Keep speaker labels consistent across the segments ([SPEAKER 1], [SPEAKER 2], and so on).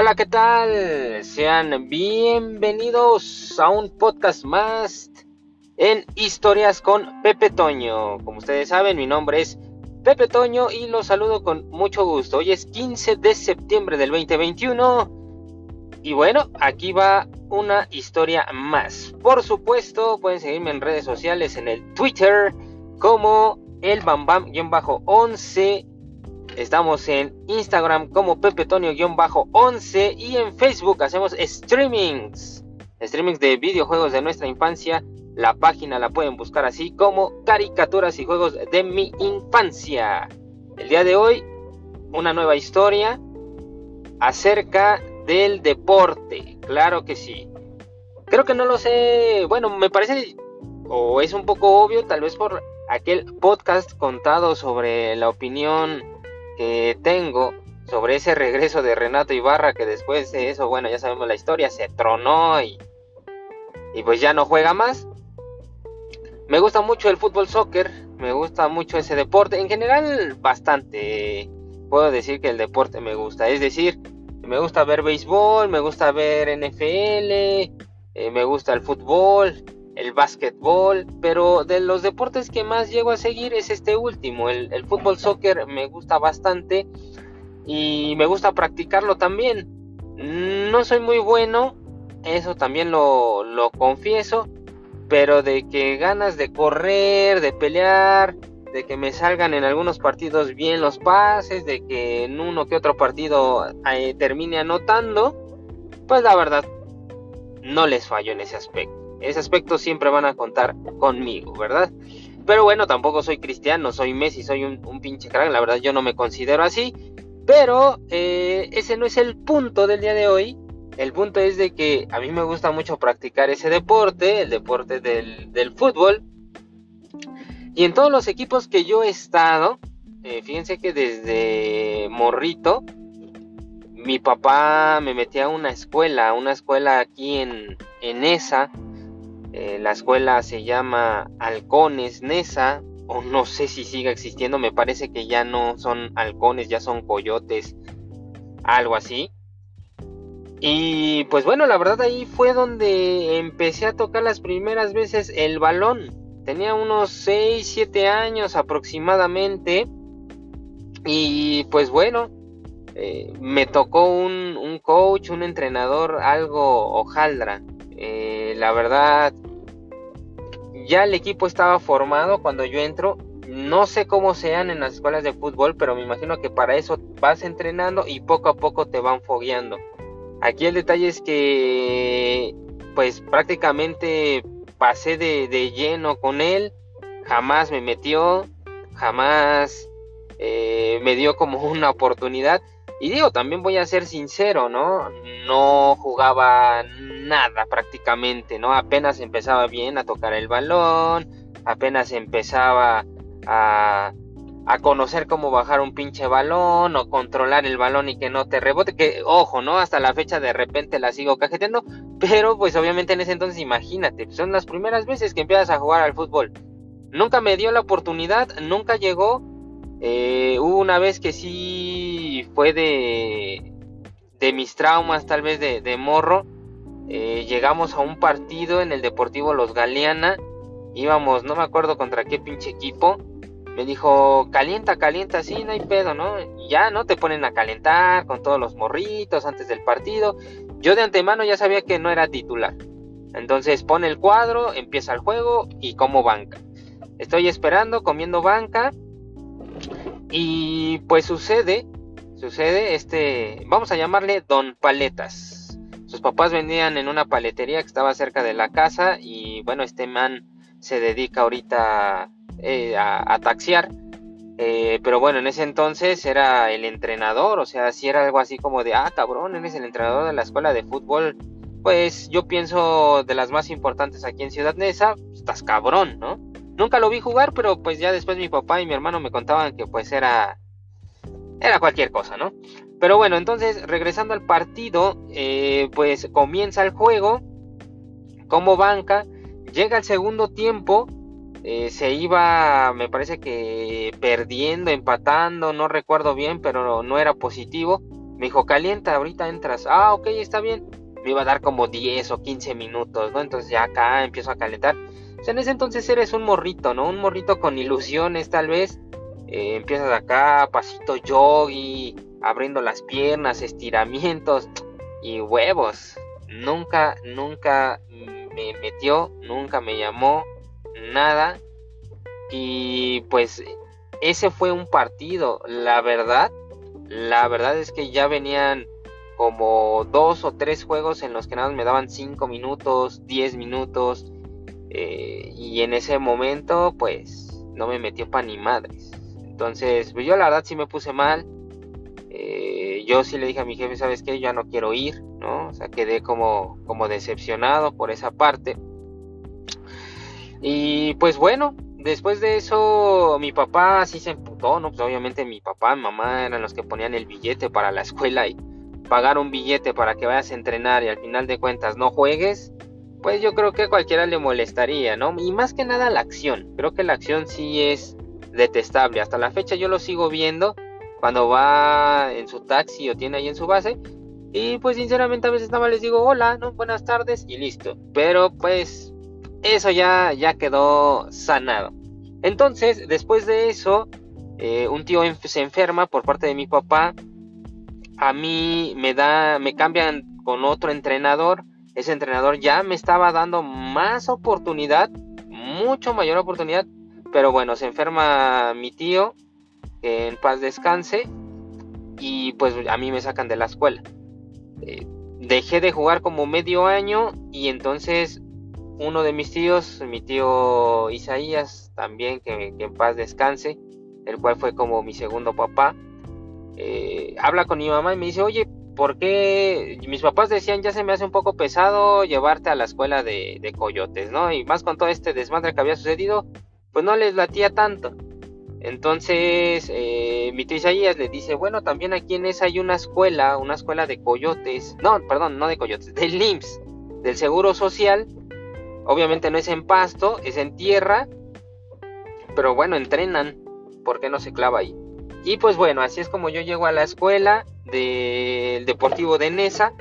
[SPEAKER 1] Hola, ¿qué tal? Sean bienvenidos a un podcast más en Historias con Pepe Toño. Como ustedes saben, mi nombre es Pepe Toño y los saludo con mucho gusto. Hoy es 15 de septiembre del 2021 y bueno, aquí va una historia más. Por supuesto, pueden seguirme en redes sociales en el Twitter como el bambam-11 Estamos en Instagram como pepetonio-11 y en Facebook hacemos streamings. Streamings de videojuegos de nuestra infancia. La página la pueden buscar así como caricaturas y juegos de mi infancia. El día de hoy, una nueva historia acerca del deporte. Claro que sí. Creo que no lo sé. Bueno, me parece o es un poco obvio, tal vez por aquel podcast contado sobre la opinión tengo sobre ese regreso de Renato Ibarra que después de eso, bueno, ya sabemos la historia, se tronó y, y pues ya no juega más. Me gusta mucho el fútbol soccer, me gusta mucho ese deporte, en general bastante, puedo decir que el deporte me gusta, es decir, me gusta ver béisbol, me gusta ver NFL, eh, me gusta el fútbol, el básquetbol, pero de los deportes que más llego a seguir es este último, el, fútbol soccer me gusta bastante y me gusta practicarlo también. No soy muy bueno, eso también lo, lo confieso, pero de que ganas de correr, de pelear, de que me salgan en algunos partidos bien los pases, de que en uno que otro partido eh, termine anotando, pues la verdad no les fallo en ese aspecto ese aspecto siempre van a contar conmigo, ¿verdad? Pero bueno, tampoco soy cristiano, soy Messi, soy un, pinche crack, la verdad yo no me considero así. Pero eh, ese no es el punto del día de hoy. El punto es de que a mí me gusta mucho practicar ese deporte, el deporte del, del fútbol. Y en todos los equipos que yo he estado, eh, fíjense que desde morrito, mi papá me metía a una escuela, una escuela aquí en, en esa, eh, la escuela se llama Halcones Nesa, o no sé si siga existiendo, me parece que ya no son halcones, ya son coyotes, algo así. Y pues bueno, la verdad ahí fue donde empecé a tocar las primeras veces el balón. Tenía unos 6, 7 años aproximadamente. Y pues bueno, eh, me tocó un, un, coach, un entrenador algo hojaldra. La verdad, ya el equipo estaba formado cuando yo entro. No sé cómo sean en las escuelas de fútbol, pero me imagino que para eso vas entrenando y poco a poco te van fogueando. Aquí el detalle es que, pues prácticamente pasé de, de lleno con él. Jamás me metió, jamás eh, me dio como una oportunidad. Y digo, también voy a ser sincero, ¿no? No jugaba nada prácticamente, ¿no? Apenas empezaba bien a tocar el balón, apenas empezaba a, a conocer cómo bajar un pinche balón o controlar el balón y que no te rebote, que ojo, ¿no? Hasta la fecha de repente la sigo cajeteando, pero pues obviamente en ese entonces imagínate, son las primeras veces que empiezas a jugar al fútbol. Nunca me dio la oportunidad, nunca llegó. Eh, hubo una vez que sí fue de, de mis traumas, tal vez de, de morro eh, llegamos a un partido en el Deportivo Los Galeana. Íbamos, no me acuerdo contra qué pinche equipo. Me dijo, calienta, calienta, sí, no hay pedo, ¿no? Ya, ¿no? Te ponen a calentar con todos los morritos antes del partido. Yo de antemano ya sabía que no era titular. Entonces pone el cuadro, empieza el juego y como banca. Estoy esperando, comiendo banca. Y pues sucede, sucede este, vamos a llamarle Don Paletas. Sus papás vendían en una paletería que estaba cerca de la casa y bueno, este man se dedica ahorita eh, a, taxiar. Eh, pero bueno, en ese entonces era el entrenador, o sea, si era algo así como de, ah, cabrón, eres el entrenador de la escuela de fútbol, pues yo pienso de las más importantes aquí en Ciudad Neza, estás cabrón, ¿no? Nunca lo vi jugar, pero pues ya después mi papá y mi hermano me contaban que pues era, era cualquier cosa, ¿no? Pero bueno, entonces regresando al partido, eh, pues comienza el juego como banca, llega el segundo tiempo, eh, se iba, me parece que perdiendo, empatando, no recuerdo bien, pero no era positivo. Me dijo, calienta, ahorita entras. Ah, ok, está bien. Me iba a dar como 10 o 15 minutos, ¿no? Entonces ya acá empiezo a calentar. O sea, en ese entonces eres un morrito, ¿no? Un morrito con ilusiones, tal vez. Eh, empiezas acá, pasito yogi, abriendo las piernas, estiramientos y huevos. Nunca, nunca me metió, nunca me llamó, nada. Y pues ese fue un partido. La verdad, la verdad es que ya venían como dos o tres juegos en los que nada más me daban cinco minutos, diez minutos. Eh, y en ese momento, pues, no me metió para ni madres. Entonces, pues yo la verdad sí me puse mal. Eh, yo sí le dije a mi jefe, ¿sabes qué? Ya no quiero ir, ¿no? O sea, quedé como, como decepcionado por esa parte. Y pues bueno, después de eso, mi papá sí se emputó, ¿no? Pues obviamente mi papá, mi mamá eran los que ponían el billete para la escuela y pagar un billete para que vayas a entrenar y al final de cuentas no juegues, pues yo creo que a cualquiera le molestaría, ¿no? Y más que nada la acción. Creo que la acción sí es detestable. Hasta la fecha yo lo sigo viendo cuando va en su taxi o tiene ahí en su base. Y pues sinceramente a veces nada más les digo hola, ¿no? Buenas tardes y listo. Pero pues eso ya, ya quedó sanado. Entonces, después de eso, eh, un tío se enferma por parte de mi papá. A mí me da, me cambian con otro entrenador. Ese entrenador ya me estaba dando más oportunidad, mucho mayor oportunidad. Pero bueno, se enferma mi tío, en paz descanse. Y pues a mí me sacan de la escuela. Eh, dejé de jugar como medio año y entonces uno de mis tíos, mi tío Isaías, también que, en paz descanse, el cual fue como mi segundo papá, eh, habla con mi mamá y me dice, oye, ¿por qué mis papás decían ya se me hace un poco pesado llevarte a la escuela de, coyotes, ¿no? Y más con todo este desmadre que había sucedido, pues no les latía tanto. Entonces, eh, mi Isaías le dice, bueno, también aquí en esa hay una escuela, una escuela de coyotes, no, perdón, no de coyotes, del IMSS, del Seguro Social, Obviamente no es en pasto, es en tierra. Pero bueno, entrenan. ¿Por qué no se clava ahí? Y pues bueno, así es como yo llego a la escuela del Deportivo de Nesa.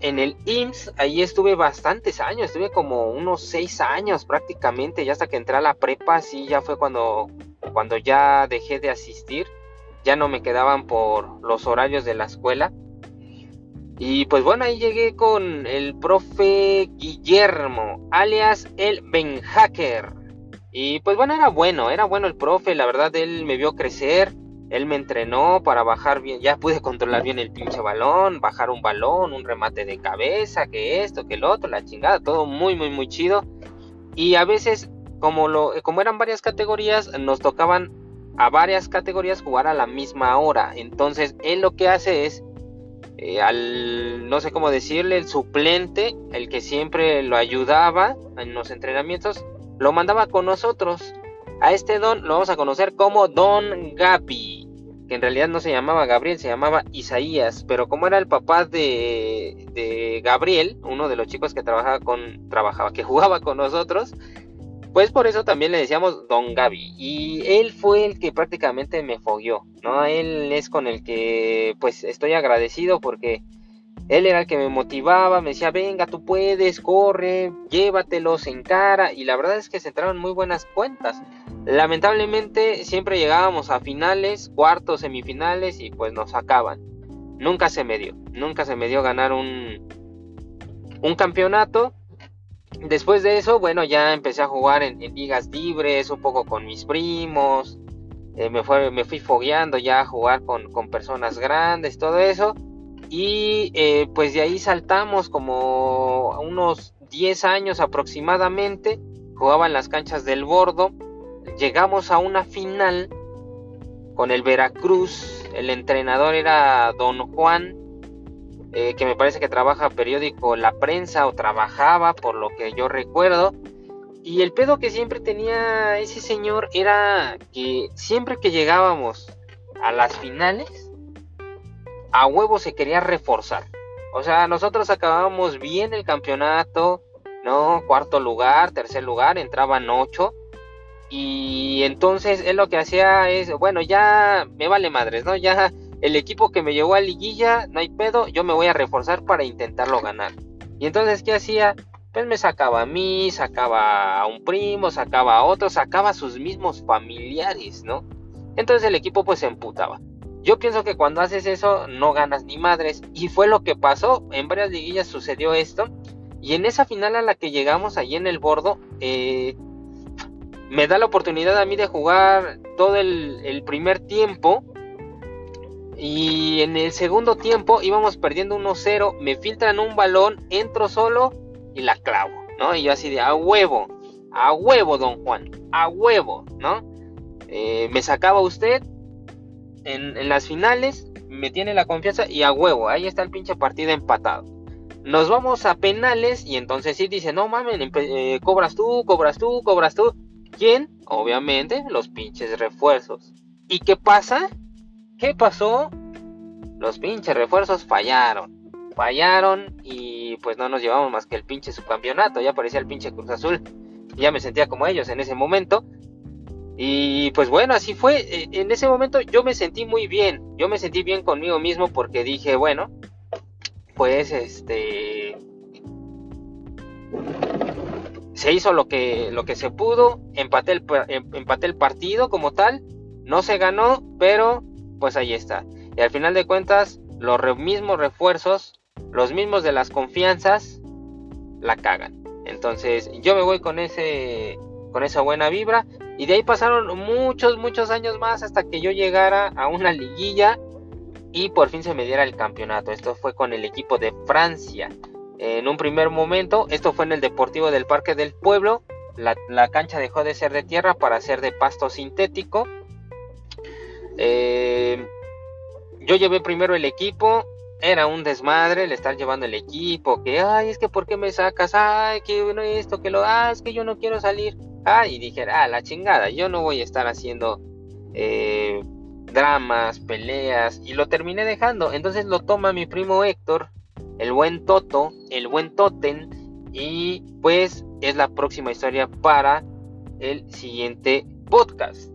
[SPEAKER 1] En el IMSS, ahí estuve bastantes años, estuve como unos seis años prácticamente, ya hasta que entré a la prepa, así ya fue cuando, cuando ya dejé de asistir, ya no me quedaban por los horarios de la escuela. Y pues bueno, ahí llegué con el profe Guillermo, alias el Ben Hacker. Y pues bueno, era bueno, era bueno el profe, la verdad él me vio crecer, él me entrenó para bajar bien, ya pude controlar bien el pinche balón, bajar un balón, un remate de cabeza, que esto, que el otro, la chingada, todo muy, muy, muy chido. Y a veces, como, lo, como eran varias categorías, nos tocaban a varias categorías jugar a la misma hora. Entonces, él lo que hace es eh, al, no sé cómo decirle, el suplente, el que siempre lo ayudaba en los entrenamientos, lo mandaba con nosotros. A este don lo vamos a conocer como Don Gabi, que en realidad no se llamaba Gabriel, se llamaba Isaías, pero como era el papá de, de Gabriel, uno de los chicos que trabajaba con, trabajaba, que jugaba con nosotros, pues por eso también le decíamos Don Gaby. Y él fue el que prácticamente me fogueó, ¿no? Él es con el que pues estoy agradecido porque él era el que me motivaba, me decía, venga, tú puedes, corre, llévatelos en cara. Y la verdad es que se entraron muy buenas cuentas. Lamentablemente siempre llegábamos a finales, cuartos, semifinales y pues nos sacaban. Nunca se me dio, nunca se me dio ganar un, un campeonato Después de eso, bueno, ya empecé a jugar en, ligas libres, un poco con mis primos. Eh, me, fue, me fui fogueando ya a jugar con, personas grandes, todo eso. Y eh, pues de ahí saltamos como unos 10 años aproximadamente. Jugaba en las canchas del Bordo. Llegamos a una final con el Veracruz. El entrenador era Don Juan eh, que me parece que trabaja periódico La Prensa o trabajaba, por lo que yo recuerdo. Y el pedo que siempre tenía ese señor era que siempre que llegábamos a las finales, a huevo se quería reforzar. O sea, nosotros acabábamos bien el campeonato, ¿no? Cuarto lugar, tercer lugar, entraban ocho. Y entonces él lo que hacía es, bueno, ya me vale madres, ¿no? Ya el equipo que me llevó a liguilla, no hay pedo, yo me voy a reforzar para intentarlo ganar. Y entonces, ¿qué hacía? Pues me sacaba a mí, sacaba a un primo, sacaba a otro, sacaba a sus mismos familiares, ¿no? Entonces el equipo pues se emputaba. Yo pienso que cuando haces eso no ganas ni madres. Y fue lo que pasó. En varias liguillas sucedió esto. Y en esa final a la que llegamos allí en el bordo, eh, me da la oportunidad a mí de jugar todo el, primer tiempo. Y en el segundo tiempo íbamos perdiendo 1-0. Me filtran un balón, entro solo y la clavo, ¿no? Y yo así de a huevo, a huevo, don Juan, a huevo, ¿no? Eh, me sacaba usted en, las finales, me tiene la confianza y a huevo, ahí está el pinche partido empatado. Nos vamos a penales y entonces sí dice, no mames, eh, cobras tú, cobras tú, cobras tú. ¿Quién? Obviamente los pinches refuerzos. ¿Y qué pasa? ¿Qué pasó? Los pinches refuerzos fallaron. Fallaron y pues no nos llevamos más que el pinche subcampeonato. Ya parecía el pinche Cruz Azul. Ya me sentía como ellos en ese momento. Y pues bueno, así fue. E, en ese momento yo me sentí muy bien. Yo me sentí bien conmigo mismo porque dije, bueno, pues este se hizo lo que lo que se pudo, empaté el, em, empaté el partido como tal, no se ganó, pero pues ahí está. Y al final de cuentas, los mismos refuerzos, los mismos de las confianzas, la cagan. Entonces, yo me voy con ese con esa buena vibra. Y de ahí pasaron muchos, muchos años más hasta que yo llegara a una liguilla y por fin se me diera el campeonato. Esto fue con el equipo de Francia. En un primer momento, esto fue en el Deportivo del Parque del Pueblo. La, cancha dejó de ser de tierra para ser de pasto sintético. Eh, yo llevé primero el equipo. Era un desmadre el estar llevando el equipo. Que, ay, es que ¿por qué me sacas? Ay, que bueno, esto, que lo, ah, es que yo no quiero salir. Ah, y dije, ah, la chingada, yo no voy a estar haciendo eh, dramas, peleas, y lo terminé dejando. Entonces lo toma mi primo Héctor, el buen Toto, el buen Toten, y pues es la próxima historia para el siguiente podcast.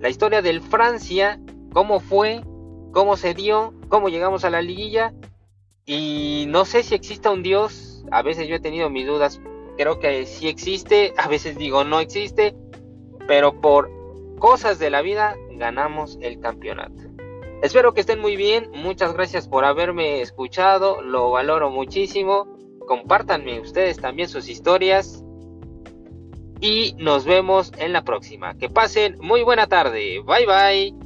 [SPEAKER 1] La historia del Francia, cómo fue, cómo se dio, cómo llegamos a la liguilla, y no sé si exista un Dios, a veces yo he tenido mis dudas creo que sí existe, a veces digo no existe, pero por cosas de la vida ganamos el campeonato. Espero que estén muy bien, muchas gracias por haberme escuchado, lo valoro muchísimo, compártanme ustedes también sus historias y nos vemos en la próxima. Que pasen muy buena tarde, bye bye.